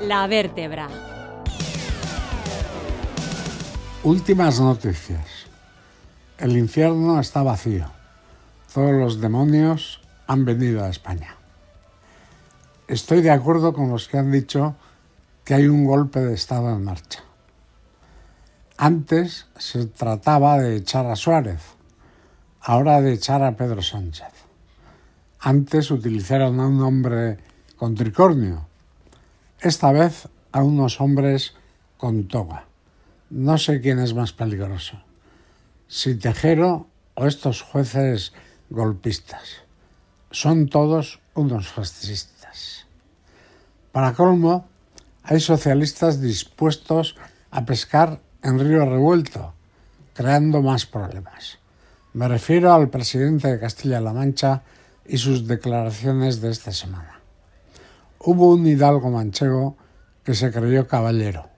La vértebra. Últimas noticias. El infierno está vacío. Todos los demonios han venido a España. Estoy de acuerdo con los que han dicho que hay un golpe de Estado en marcha. Antes se trataba de echar a Suárez, ahora de echar a Pedro Sánchez. Antes utilizaron a un hombre con tricornio, esta vez a unos hombres con toga. No sé quién es más peligroso, si Tejero o estos jueces golpistas. Son todos unos fascistas. Para colmo, hay socialistas dispuestos a pescar en río revuelto, creando más problemas. Me refiero al presidente de Castilla-La Mancha y sus declaraciones de esta semana. Hubo un hidalgo manchego que se creyó caballero.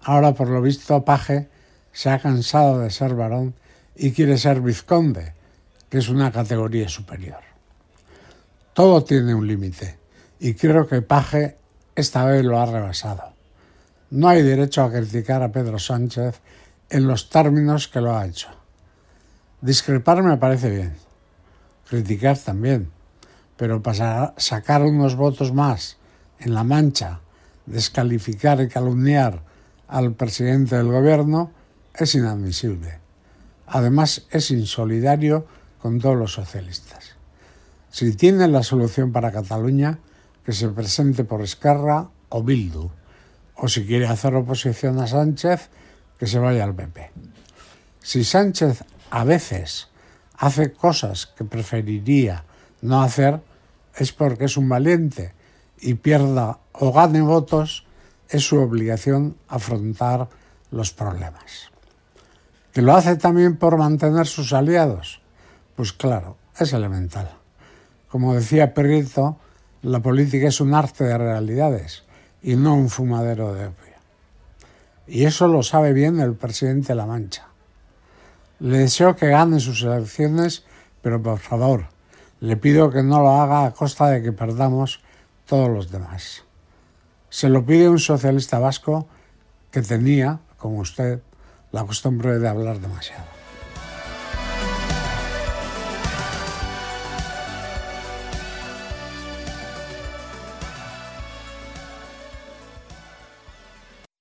Ahora, por lo visto, Paje se ha cansado de ser varón y quiere ser vizconde, que es una categoría superior. Todo tiene un límite y creo que Paje esta vez lo ha rebasado. No hay derecho a criticar a Pedro Sánchez en los términos que lo ha hecho. Discrepar me parece bien, criticar también, pero para sacar unos votos más en la mancha, descalificar y calumniar al presidente del gobierno es inadmisible. Además, es insolidario con todos los socialistas. Si tiene la solución para Cataluña, que se presente por Esquerra o Bildu. O si quiere hacer oposición a Sánchez, que se vaya al PP. Si Sánchez a veces hace cosas que preferiría no hacer, es porque es un valiente y pierda o gane votos, es su obligación afrontar los problemas. ¿Que lo hace también por mantener sus aliados? Pues claro, es elemental. Como decía Perrito, la política es un arte de realidades y no un fumadero de opio. Y eso lo sabe bien el presidente de La Mancha. Le deseo que gane sus elecciones, pero por favor, le pido que no lo haga a costa de que perdamos todos los demás. Se lo pide un socialista vasco que tenía, como usted, la costumbre de hablar demasiado.